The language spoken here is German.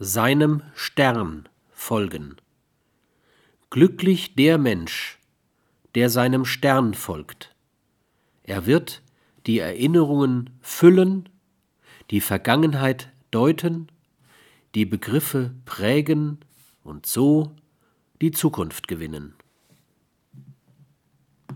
seinem Stern folgen. Glücklich der Mensch, der seinem Stern folgt. Er wird die Erinnerungen füllen, die Vergangenheit deuten, die Begriffe prägen und so die Zukunft gewinnen.